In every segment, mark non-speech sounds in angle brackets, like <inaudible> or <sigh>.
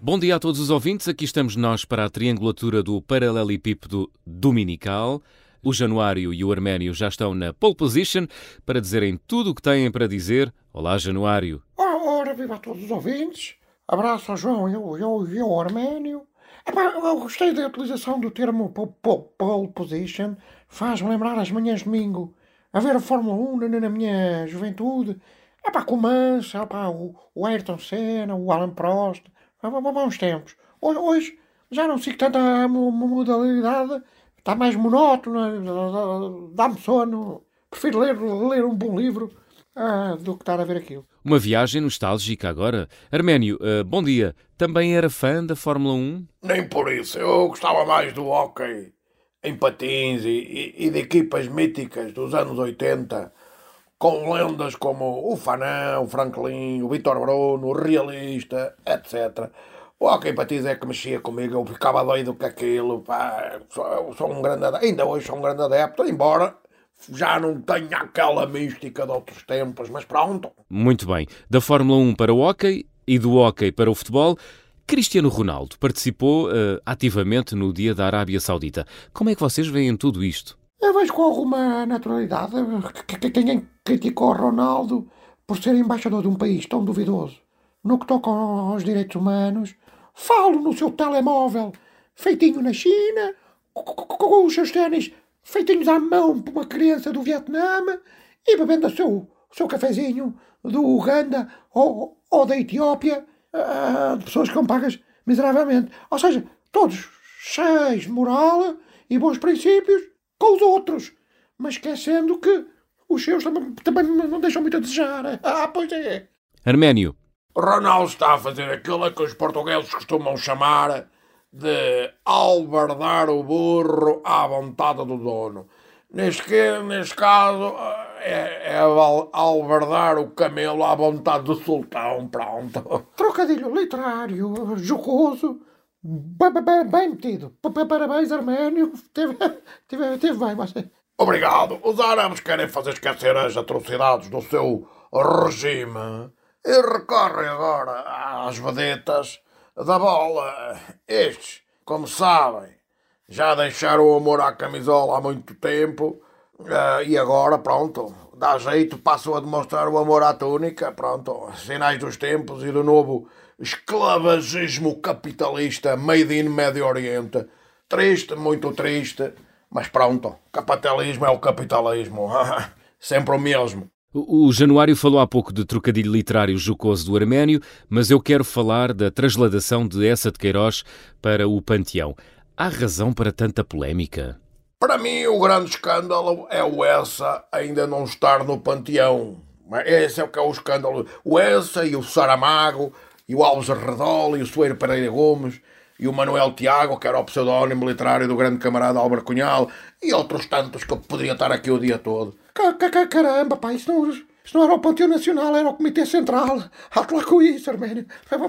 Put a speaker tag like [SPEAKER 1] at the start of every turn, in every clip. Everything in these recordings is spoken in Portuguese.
[SPEAKER 1] Bom dia a todos os ouvintes. Aqui estamos nós para a triangulatura do paralelepípedo dominical. O Januário e o Arménio já estão na pole position para dizerem tudo o que têm para dizer. Olá, Januário.
[SPEAKER 2] Ora, viva a todos os ouvintes. Abraço ao João e ao, e ao, Arménio. Epá, eu gostei da utilização do termo po- po- pole position. Faz-me lembrar as manhãs de domingo a ver a Fórmula 1 na, na minha juventude. Epá, com o Manso, epá, o, o Ayrton Senna, o Alan Prost. Há há bons tempos. Hoje, hoje já não sigo tanta mo- mo- modalidade. Está mais monótona, dá-me sono. Prefiro ler, ler um bom livro ah, do que estar a ver aquilo.
[SPEAKER 1] Uma viagem nostálgica agora. Arménio, eh, bom dia. Também era fã da Fórmula 1?
[SPEAKER 3] Nem por isso. Eu gostava mais do hóquei em patins e, e- de equipas míticas dos anos 80, com lendas como o Fanan, o Franklin, o Vitor Bruno, o Realista, etc. O em patins é que mexia comigo, eu ficava doido com aquilo. Pá, sou, sou um grande adepto, ainda hoje sou um grande adepto, embora já não tenha aquela mística de outros tempos, mas pronto.
[SPEAKER 1] Muito bem. Da Fórmula 1 para o hóquei e do hóquei para o futebol, Cristiano Ronaldo participou eh, ativamente no Dia da Arábia Saudita. Como é que vocês veem tudo isto?
[SPEAKER 2] Eu vejo com alguma naturalidade que, que, que quem criticou Ronaldo por ser embaixador de um país tão duvidoso no que toca aos direitos humanos. Falo no seu telemóvel, feitinho na China, co- co- co- com os seus ténis feitinhos à mão por uma criança do Vietnã e bebendo o seu, seu cafezinho do Uganda ou, ou da Etiópia, ah, de pessoas que são pagas miseravelmente. Ou seja, todos cheios de moral e bons princípios com os outros, mas esquecendo que os seus também, também não deixam muito a desejar. Ah, pois é.
[SPEAKER 1] Arménio,
[SPEAKER 3] Ronaldo está a fazer aquilo que os portugueses costumam chamar de albardar o burro à vontade do dono. Neste, neste caso, é, é albardar o camelo à vontade do sultão, pronto.
[SPEAKER 2] Trocadilho literário, jocoso, bem, bem, bem metido. Pa- pa- Parabéns, Arménio. Teve, teve, teve bem, você.
[SPEAKER 3] Obrigado. Os árabes querem fazer esquecer as atrocidades do seu regime e recorrem agora às vedetas da bola. Estes, como sabem, já deixaram o amor à camisola há muito tempo eh, e agora, pronto, dá jeito, passam a demonstrar o amor à túnica. Pronto, sinais dos tempos e do novo esclavagismo capitalista made in Médio Oriente. Triste, muito triste, mas pronto, capitalismo é o capitalismo. <laughs> Sempre o mesmo.
[SPEAKER 1] o o Januário falou há pouco de trocadilho literário jocoso do Arménio, mas eu quero falar da transladação de Essa de Queiroz para o Panteão. Há razão para tanta polémica?
[SPEAKER 3] Para mim, o grande escândalo é o Essa ainda não estar no panteão. Mas Esse é o que é o escândalo. O Essa e o Saramago, e o Alves Redol, e o Soeiro Pereira Gomes, e o Manuel Tiago, que era o pseudónimo literário do grande camarada Álvaro Cunhal, e outros tantos que eu poderia estar aqui o dia todo.
[SPEAKER 2] Ca- ca- ca- Caramba, pá, isso não, isso não era o Panteão Nacional, era o Comitê Central. Alto lá com isso, Arménio.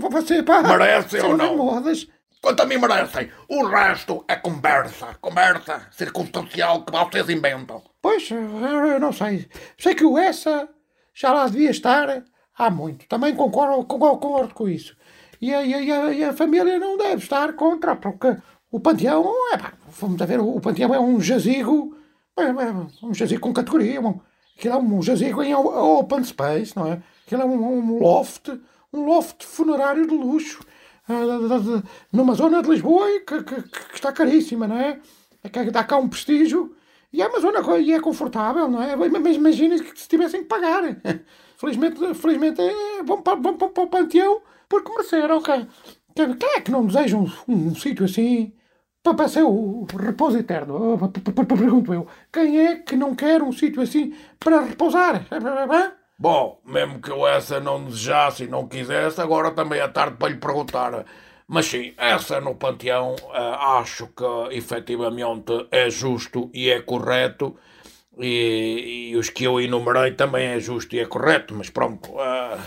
[SPEAKER 2] Você, pá.
[SPEAKER 3] Merece ou não?
[SPEAKER 2] modas.
[SPEAKER 3] Quanto a mim merecem, o resto é conversa. Conversa circunstancial que vocês inventam.
[SPEAKER 2] Pois, eu não sei. Sei que o essa já lá devia estar há muito. Também concordo, concordo, com isso. E a, e, a, e a- família não deve estar contra, porque o Panteão, é pá, vamos a ver, o Panteão é um jazigo, é, é um jazigo com categoria. Um, aquilo é um jazigo em open space, não é? Aquilo é um, um loft, um loft funerário de luxo. Ah, numa zona de Lisboa que, que- que está caríssima, não é? É que dá cá um prestígio e é uma zona e é confortável, não é? Mas imagina que se tivessem que pagar. <laughs> Felizmente, felizmente é, vão, para, para, o panteão porque mereceram. Quem, quem, é que não deseja um, um sítio assim para, para ser o repouso eterno? Ah, Pergunto eu. Quem é que não quer um sítio assim para repousar?
[SPEAKER 3] Bom, mesmo que eu essa não desejasse e não quisesse, agora também é tarde para lhe perguntar. Mas sim, essa no Panteão ah, acho que efetivamente é justo e é correto. E, e os que eu enumerei também é justo e é correto, mas pronto, ah,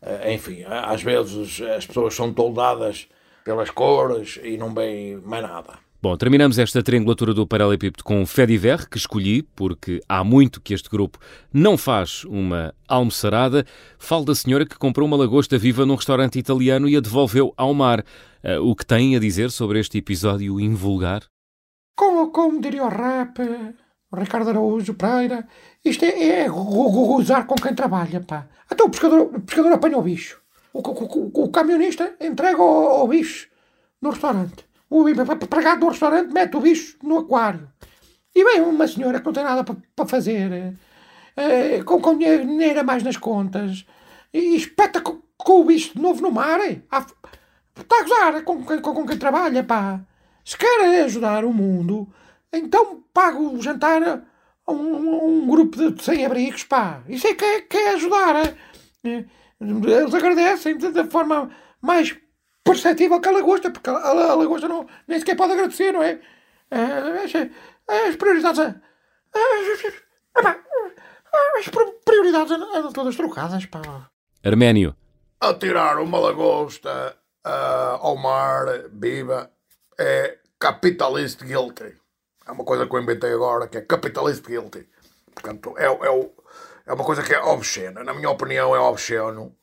[SPEAKER 3] ah, enfim, ah, às vezes as pessoas são toldadas pelas cores e não veem mais nada.
[SPEAKER 1] Bom, terminamos esta triangulatura do Paralelepípedo com Fediver, que escolhi, porque há muito que este grupo não faz uma almoçarada. Falo da senhora que comprou uma lagosta viva num restaurante italiano e a devolveu ao mar. Uh, o que tem a dizer sobre este episódio invulgar?
[SPEAKER 2] Como, como diria o rap, o Ricardo Araújo Pereira, isto é, é gozar com quem trabalha, pá. Até o pescador, o pescador apanha o bicho. O, o, o, o camionista entrega o, o bicho no restaurante o empregado do restaurante mete o bicho no aquário. E vem uma senhora que não tem nada para fazer, uh, com, com dinheiro a mais nas contas, e espeta com, com, o bicho de novo no mar. Ah, está a gozar com, com, com quem trabalha, pá. Se quer ajudar o mundo, então paga o jantar a um, um grupo de sem-abrigos, pá. Isso é que é, que é ajudar. Eh, eles agradecem da forma mais perceptível que a lagosta, porque a, a, a lagosta não, nem sequer pode agradecer, não é? As, as prioridades. As, as prioridades andam todas trocadas, pá.
[SPEAKER 1] Arménio.
[SPEAKER 3] Atirar uma lagosta uh, ao mar viva é capitalist guilty. É uma coisa que eu inventei agora, que é capitalist guilty. Portanto, é, é, é uma coisa que é obscena. Na minha opinião, é obsceno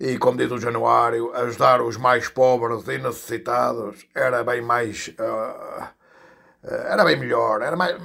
[SPEAKER 3] e, como diz o Januário, ajudar os mais pobres e necessitados era bem mais. Uh, era bem melhor, era mais,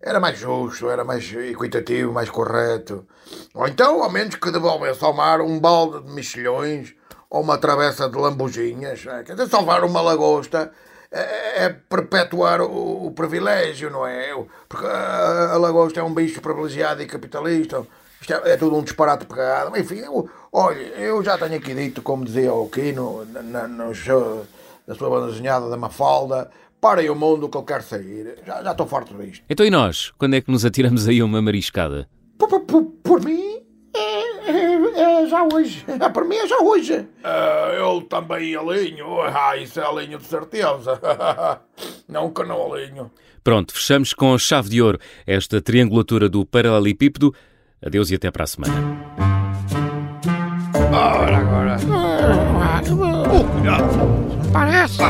[SPEAKER 3] era mais justo, era mais equitativo, mais correto. Ou então, ao menos que devolvesse ao mar um balde de mexilhões ou uma travessa de lambujinhas. É? Quer dizer, salvar uma lagosta é, é perpetuar o, o, privilégio, não é? Porque a, a lagosta é um bicho privilegiado e capitalista isto é, é tudo um disparate pegado. Enfim, eu, olha, eu já tenho aqui dito, como dizia o Kino, na, no show, na sua banda desenhada da Mafalda, para aí o mundo que eu quero sair. Já, já estou farto disto.
[SPEAKER 1] Então e nós? Quando é que nos atiramos aí uma mariscada?
[SPEAKER 2] Por, por, por mim, é, é, é, já hoje. É, por mim é já hoje.
[SPEAKER 3] Uh, eu também alinho. Ah, isso é alinho de certeza. <laughs> não que não alinho.
[SPEAKER 1] Pronto, fechamos com chave de ouro esta triangulatura do paralelepípedo Adeus e até para a semana.
[SPEAKER 3] Ora agora. Oh, cuidado. Parece.